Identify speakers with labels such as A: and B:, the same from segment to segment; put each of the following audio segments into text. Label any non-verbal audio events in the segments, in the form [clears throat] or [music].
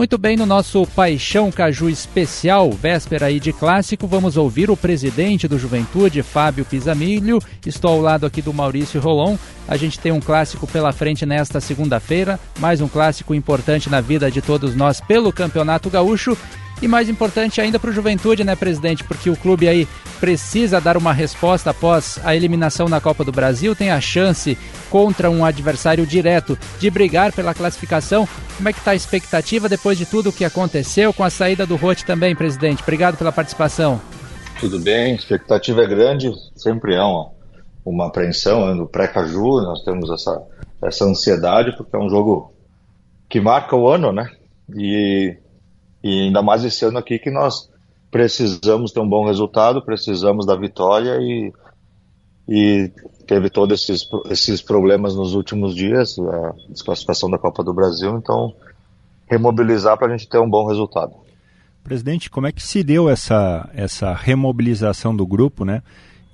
A: Muito bem, no nosso Paixão Caju especial, véspera aí de clássico, vamos ouvir o presidente do Juventude, Fábio Pisamilho. Estou ao lado aqui do Maurício Rolon. A gente tem um clássico pela frente nesta segunda-feira, mais um clássico importante na vida de todos nós pelo Campeonato Gaúcho. E mais importante ainda para o Juventude, né, presidente? Porque o clube aí precisa dar uma resposta após a eliminação na Copa do Brasil, tem a chance contra um adversário direto de brigar pela classificação. Como é que está a expectativa depois de tudo o que aconteceu com a saída do Rote também, presidente? Obrigado pela participação.
B: Tudo bem, a expectativa é grande, sempre é uma, uma apreensão né, no pré-caju, nós temos essa, essa ansiedade, porque é um jogo que marca o ano, né? E e ainda mais esse ano aqui que nós precisamos ter um bom resultado, precisamos da vitória e, e teve todos esses, esses problemas nos últimos dias, a desclassificação da Copa do Brasil, então remobilizar para a gente ter um bom resultado.
C: Presidente, como é que se deu essa, essa remobilização do grupo, né?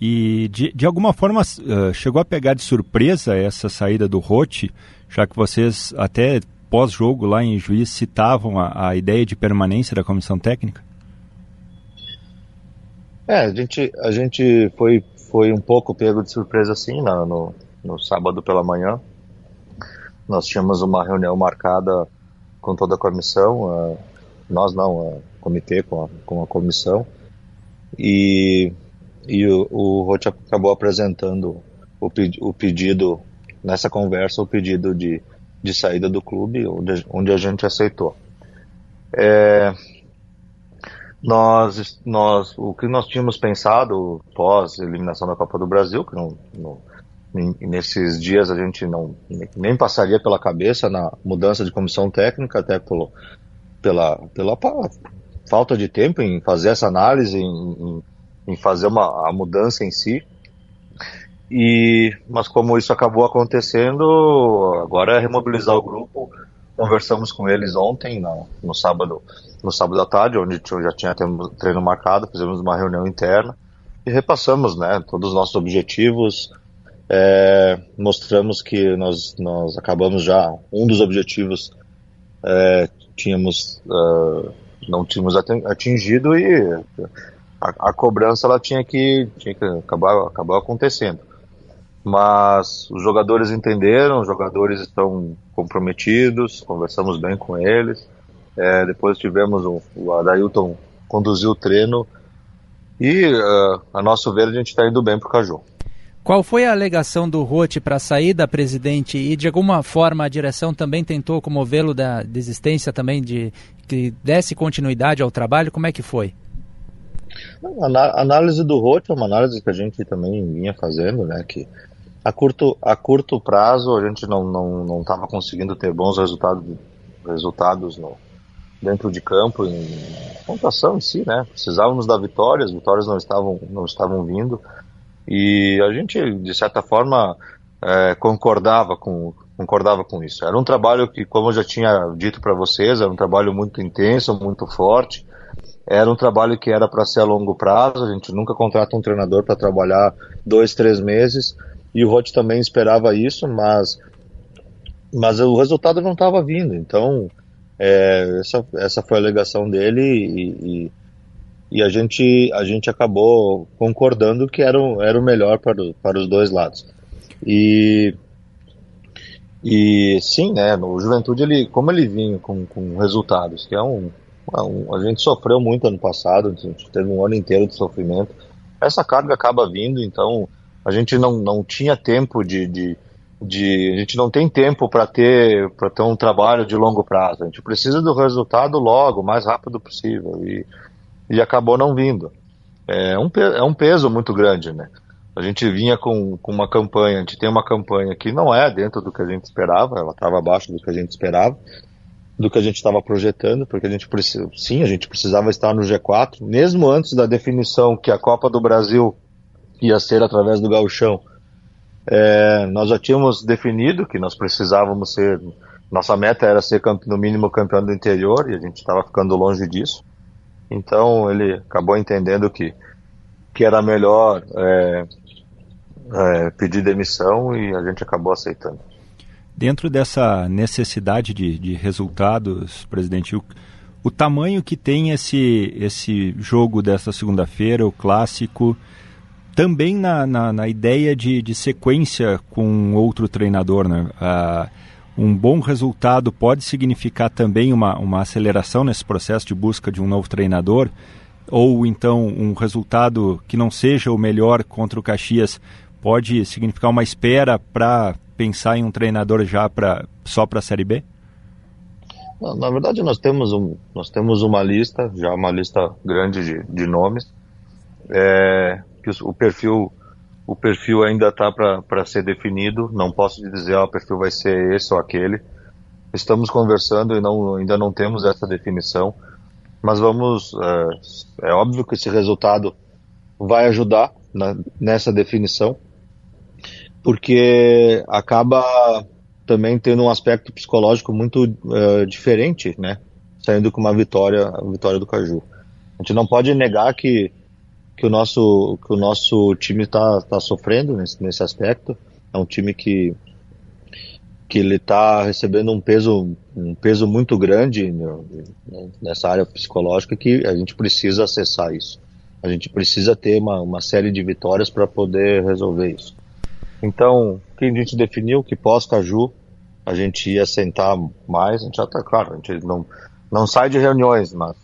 C: E de, de alguma forma uh, chegou a pegar de surpresa essa saída do Rote, já que vocês até pós-jogo lá em Juiz citavam a, a, ideia de permanência da comissão técnica?
B: É, a gente, a gente foi, foi um pouco pego de surpresa assim no, no, no sábado pela manhã. Nós tínhamos uma reunião marcada com toda a comissão, uh, nós não, o uh, comitê com a, com a comissão, e, e o, o Roth acabou apresentando o, o pedido, nessa conversa, o pedido de de saída do clube, onde, onde a gente aceitou. É, nós, nós, o que nós tínhamos pensado pós eliminação da Copa do Brasil, que não, não, nesses dias a gente não nem passaria pela cabeça na mudança de comissão técnica, até pelo, pela, pela falta de tempo em fazer essa análise, em, em fazer uma, a mudança em si. E, mas como isso acabou acontecendo, agora é remobilizar o grupo. Conversamos com eles ontem, no, no sábado, no sábado à tarde, onde já tinha treino marcado, fizemos uma reunião interna e repassamos, né, todos os nossos objetivos. É, mostramos que nós, nós acabamos já um dos objetivos é, tínhamos uh, não tínhamos atingido e a, a, cobrança ela tinha que, tinha que acabar, acabar acontecendo mas os jogadores entenderam, os jogadores estão comprometidos, conversamos bem com eles. É, depois tivemos o, o Adailton conduziu o treino e, uh, a nosso ver, a gente está indo bem para o Caju.
A: Qual foi a alegação do Rote para a saída, presidente? E de alguma forma a direção também tentou comovê-lo da desistência também de que desse continuidade ao trabalho? Como é que foi?
B: A análise do Rote é uma análise que a gente também vinha fazendo, né? Que a curto, a curto prazo a gente não não não estava conseguindo ter bons resultados resultados no, dentro de campo em pontuação em si né? Precisávamos da vitória as vitórias não estavam não estavam vindo. E a gente de certa forma é, concordava com concordava com isso. Era um trabalho que como eu já tinha dito para vocês era um trabalho muito intenso muito forte. Era um trabalho que era para ser a longo prazo. A gente nunca contrata um treinador para trabalhar dois três meses e o Roth também esperava isso, mas, mas o resultado não estava vindo. Então, é, essa, essa foi a alegação dele e, e, e, a, gente, a gente acabou concordando que era, o, era o melhor para, para os dois lados. E, e sim, né, no Juventude, ele, como ele vinha com, com resultados, que é um, um, A gente sofreu muito ano passado, a gente teve um ano inteiro de sofrimento. Essa carga acaba vindo, então a gente não, não tinha tempo de, de, de a gente não tem tempo para ter para ter um trabalho de longo prazo. A gente precisa do resultado logo, o mais rápido possível e, e acabou não vindo. É um, é um peso muito grande, né? A gente vinha com, com uma campanha, a gente tem uma campanha que não é dentro do que a gente esperava, ela estava abaixo do que a gente esperava, do que a gente estava projetando, porque a gente precisa, sim, a gente precisava estar no G4, mesmo antes da definição que a Copa do Brasil ia ser através do gauchão. É, nós já tínhamos definido que nós precisávamos ser, nossa meta era ser no mínimo campeão do interior e a gente estava ficando longe disso. Então ele acabou entendendo que, que era melhor é, é, pedir demissão e a gente acabou aceitando.
C: Dentro dessa necessidade de, de resultados, presidente, o, o tamanho que tem esse, esse jogo desta segunda-feira, o clássico, também na, na, na, ideia de, de sequência com outro treinador, né? Ah, um bom resultado pode significar também uma, uma aceleração nesse processo de busca de um novo treinador, ou então um resultado que não seja o melhor contra o Caxias pode significar uma espera para pensar em um treinador já pra, só para a Série B?
B: Na verdade, nós temos, um, nós temos uma lista, já uma lista grande de, de nomes, é, que o perfil o perfil ainda está para ser definido, não posso dizer ah, o perfil vai ser esse ou aquele. Estamos conversando e não, ainda não temos essa definição, mas vamos, é, é óbvio que esse resultado vai ajudar na, nessa definição, porque acaba também tendo um aspecto psicológico muito uh, diferente, né? Saindo com uma vitória, a vitória do Caju. A gente não pode negar que que o nosso, que o nosso time está tá sofrendo nesse, nesse aspecto. É um time que, que ele está recebendo um peso, um peso muito grande nessa área psicológica que a gente precisa acessar isso. A gente precisa ter uma, uma série de vitórias para poder resolver isso. Então, que a gente definiu que pós-Caju a gente ia sentar mais, a gente já está claro, a gente não, não sai de reuniões, mas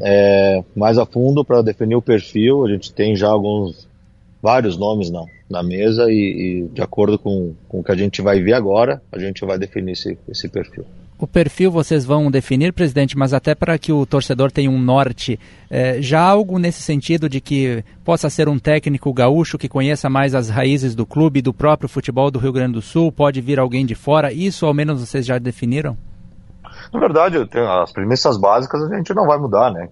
B: é, mais a fundo para definir o perfil. A gente tem já alguns, vários nomes na, na mesa e, e de acordo com, com o que a gente vai ver agora, a gente vai definir esse, esse perfil.
A: O perfil vocês vão definir, presidente, mas até para que o torcedor tenha um norte, é, já algo nesse sentido de que possa ser um técnico gaúcho que conheça mais as raízes do clube, do próprio futebol do Rio Grande do Sul, pode vir alguém de fora, isso ao menos vocês já definiram?
B: Na verdade, as premissas básicas a gente não vai mudar, né?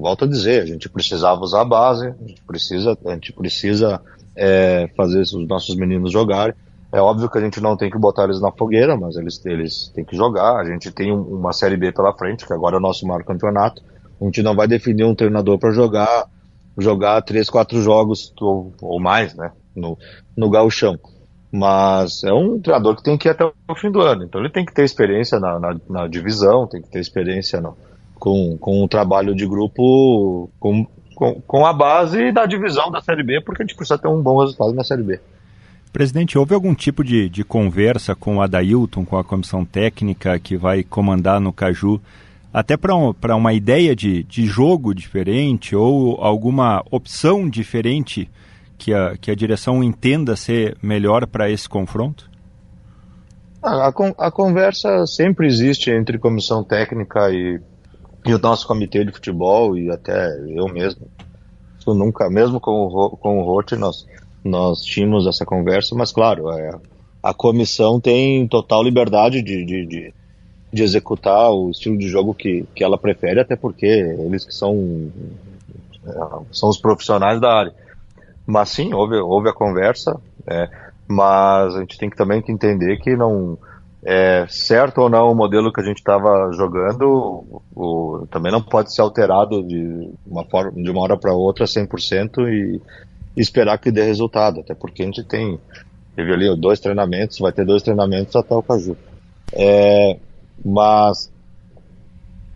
B: volto a dizer, a gente precisava usar a base, a gente precisa, a gente precisa é, fazer os nossos meninos jogarem. É óbvio que a gente não tem que botar eles na fogueira, mas eles, eles têm que jogar. A gente tem uma Série B pela frente, que agora é o nosso maior campeonato. A gente não vai definir um treinador para jogar jogar três, quatro jogos ou, ou mais, né? No, no gauchão. Mas é um treinador que tem que ir até o fim do ano. Então ele tem que ter experiência na, na, na divisão, tem que ter experiência no, com, com o trabalho de grupo, com, com, com, a base da divisão da Série B, porque a gente precisa ter um bom resultado na Série B.
C: Presidente, houve algum tipo de, de conversa com o Adailton, com a comissão técnica que vai comandar no Caju, até para um, uma ideia de, de jogo diferente ou alguma opção diferente que a, que a direção entenda ser melhor para esse confronto?
B: A, a, a, conversa sempre existe entre comissão técnica e, e o nosso comitê de futebol e até eu mesmo. Isso nunca, mesmo com o, com o Rote, nós, nós tínhamos essa conversa, mas claro, é, a comissão tem total liberdade de, de, de, de, executar o estilo de jogo que, que ela prefere, até porque eles que são, é, são os profissionais da área. Mas sim, houve, houve a conversa, é, mas a gente tem que também que entender que não é certo ou não o modelo que a gente estava jogando, o, também não pode ser alterado de uma, forma, de uma hora para outra 100% e, esperar que dê resultado, até porque a gente tem, teve ali dois treinamentos, vai ter dois treinamentos até o Caju. É, mas,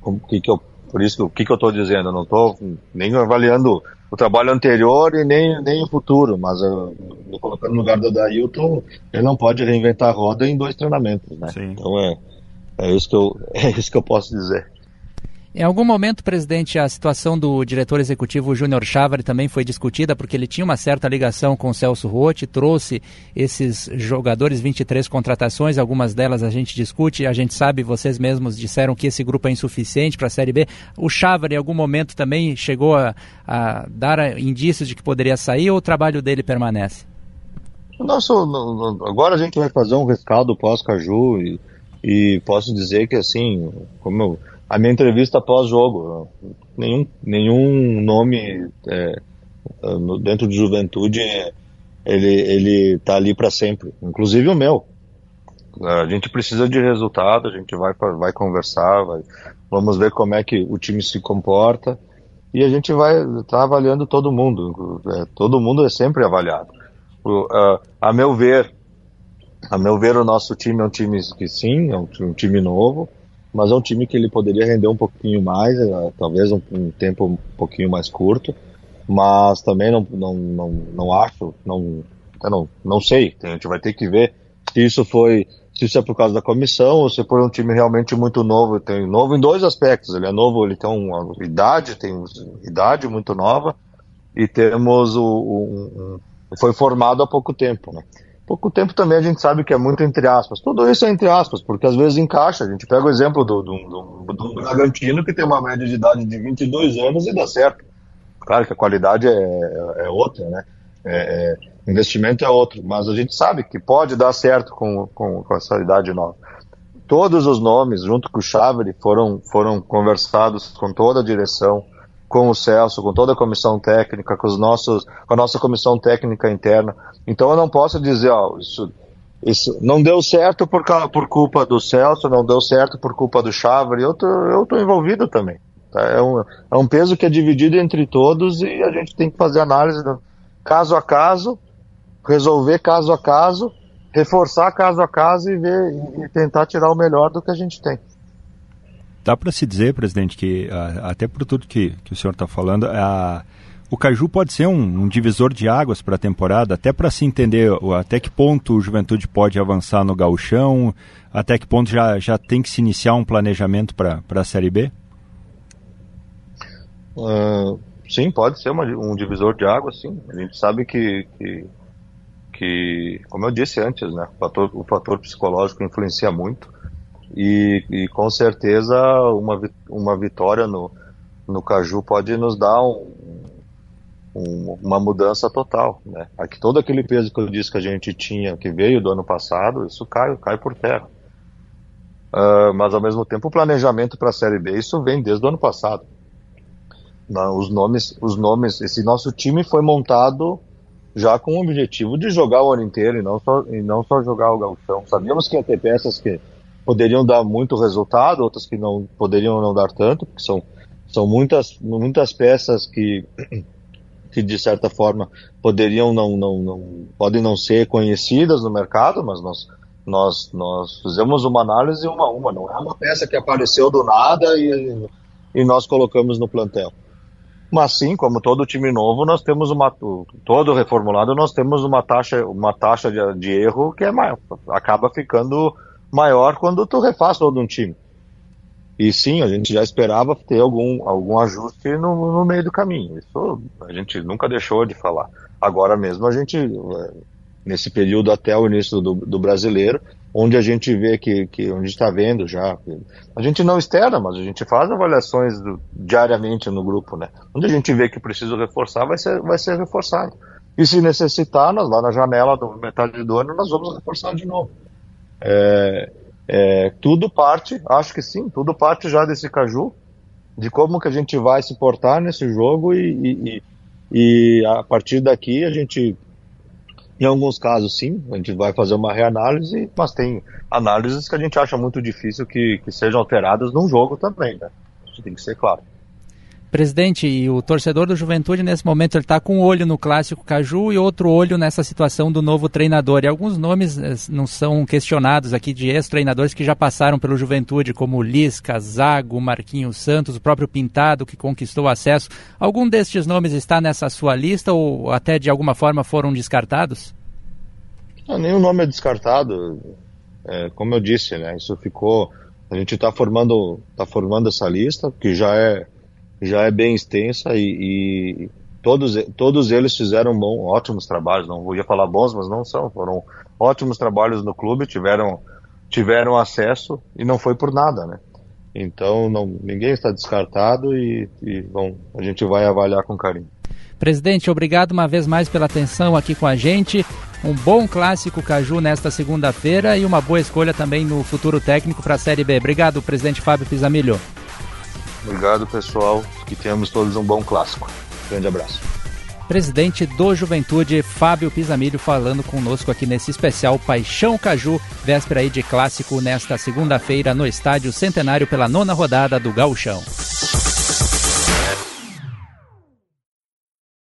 B: o que que eu, por isso, o que que eu estou dizendo? Eu não estou nem avaliando o trabalho anterior e nem, nem o futuro, mas eu, eu colocando no lugar do Dailton, ele não pode reinventar a roda em dois treinamentos, né? Sim. Então é, é, isso que eu, [laughs] é isso que eu posso dizer.
A: Em algum momento, presidente, a situação do diretor executivo Júnior Chávari também foi discutida, porque ele tinha uma certa ligação com o Celso Rotti, trouxe esses jogadores, 23 contratações, algumas delas a gente discute, a gente sabe, vocês mesmos disseram que esse grupo é insuficiente para a Série B. O Chávari, em algum momento, também chegou a, a dar indícios de que poderia sair ou o trabalho dele permanece?
B: Nosso, agora a gente vai fazer um rescaldo pós-Caju e, e posso dizer que, assim, como eu a minha entrevista pós-jogo. Nenhum, nenhum nome é, dentro de juventude ele, ele tá ali para sempre, inclusive o meu. A gente precisa de resultado, a gente vai, vai conversar, vai, vamos ver como é que o time se comporta e a gente vai estar tá avaliando todo mundo. É, todo mundo é sempre avaliado. O, a, a meu ver, A meu ver, o nosso time é um time que sim, é um, um time novo, mas é um time que ele poderia render um pouquinho mais, é, talvez um, um tempo um pouquinho mais curto, mas também não, não, não, não acho, não, não, não sei, a gente vai ter que ver se isso foi, se isso é por causa da comissão ou se foi um time realmente muito novo, tem novo em dois aspectos, ele é novo, ele tem uma idade, tem idade muito nova, e temos o, o um, foi formado há pouco tempo, né? Pouco tempo também a gente sabe que é muito entre aspas. Tudo isso é entre aspas, porque às vezes encaixa. A gente pega o exemplo do, do, do, do Bragantino, que tem uma média de idade de 22 anos e dá certo. Claro que a qualidade é, é, é outra, né? É, é, investimento é outro, mas a gente sabe que pode dar certo com, com, com essa idade nova. Todos os nomes, junto com o Chávere, foram, foram conversados com toda a direção, com o Celso, com toda a comissão técnica, com, os nossos, com a nossa comissão técnica interna. Então eu não posso dizer, ó, isso, isso não deu certo por, por culpa do Celso, não deu certo por culpa do Chávere, eu tô, eu tô envolvido também. Tá? É, um, é um peso que é dividido entre todos e a gente tem que fazer análise do, caso a caso, resolver caso a caso, reforçar caso a caso e ver e tentar tirar o melhor do que a gente tem
C: dá para se dizer, presidente, que até por tudo que, que o senhor está falando, a, o Caju pode ser um, um divisor de águas para a temporada, até para se entender até que ponto o Juventude pode avançar no gauchão, até que ponto já, já tem que se iniciar um planejamento para a Série B?
B: Uh, sim, pode ser uma, um divisor de águas, sim. A gente sabe que, que, que, como eu disse antes, né, o fator, o fator psicológico influencia muito. E, e com certeza uma, uma vitória no, no Caju pode nos dar um, um, uma mudança total. Né? Aqui, todo aquele peso que eu disse que a gente tinha, que veio do ano passado, isso cai, cai por terra. Uh, mas ao mesmo tempo o planejamento para a Série B, isso vem desde o ano passado. Os nomes, os nomes, esse nosso time foi montado já com o objetivo de jogar o ano inteiro e não só, e não só jogar o galchão. Sabíamos que ia ter peças que poderiam dar muito resultado, outras que não poderiam não dar tanto, porque são, são muitas, muitas peças que, [clears throat] que de certa forma poderiam não, não, não podem não ser conhecidas no mercado, mas nós nós nós fizemos uma análise uma a uma, não é uma peça que apareceu do nada e, e nós colocamos no plantel. Mas sim, como todo time novo, nós temos uma todo reformulado, nós temos uma taxa uma taxa de, de erro que é maior, acaba ficando maior quando tu refaz todo um time. E sim, a gente já esperava ter algum, algum ajuste no, no meio do caminho. Isso a gente nunca deixou de falar. Agora mesmo a gente, nesse período até o início do, do brasileiro, onde a gente vê que, que onde está vendo já, a gente não externa, mas a gente faz avaliações do, diariamente no grupo, né? Onde a gente vê que precisa reforçar, vai ser, vai ser reforçado. E se necessitar, nós lá na janela do metade do ano, nós vamos reforçar de novo. É, é, tudo parte, acho que sim, tudo parte já desse caju, de como que a gente vai se portar nesse jogo e, e, e a partir daqui a gente, em alguns casos sim, a gente vai fazer uma reanálise, mas tem análises que a gente acha muito difícil que, que sejam alteradas num jogo também, né? Isso tem que ser claro.
A: Presidente, e o torcedor do Juventude nesse momento ele está com um olho no clássico Caju e outro olho nessa situação do novo treinador. E alguns nomes eh, não são questionados aqui de ex-treinadores que já passaram pelo Juventude, como Lisca, Zago, Marquinhos Santos, o próprio Pintado que conquistou acesso. Algum destes nomes está nessa sua lista ou até de alguma forma foram descartados?
B: Não, nenhum nome é descartado. É, como eu disse, né? Isso ficou. A gente está formando, tá formando essa lista que já é já é bem extensa e, e todos, todos eles fizeram bom, ótimos trabalhos. Não vou falar bons, mas não são. Foram ótimos trabalhos no clube, tiveram, tiveram acesso e não foi por nada, né? Então não, ninguém está descartado e, e bom, a gente vai avaliar com carinho.
A: Presidente, obrigado uma vez mais pela atenção aqui com a gente. Um bom clássico Caju nesta segunda-feira e uma boa escolha também no futuro técnico para a Série B. Obrigado, presidente Fábio Pisamilho.
B: Obrigado, pessoal. Que tenhamos todos um bom clássico. Grande abraço.
A: Presidente do Juventude, Fábio Pisamilho, falando conosco aqui nesse especial Paixão Caju, véspera aí de clássico nesta segunda-feira no Estádio Centenário pela nona rodada do Gauchão.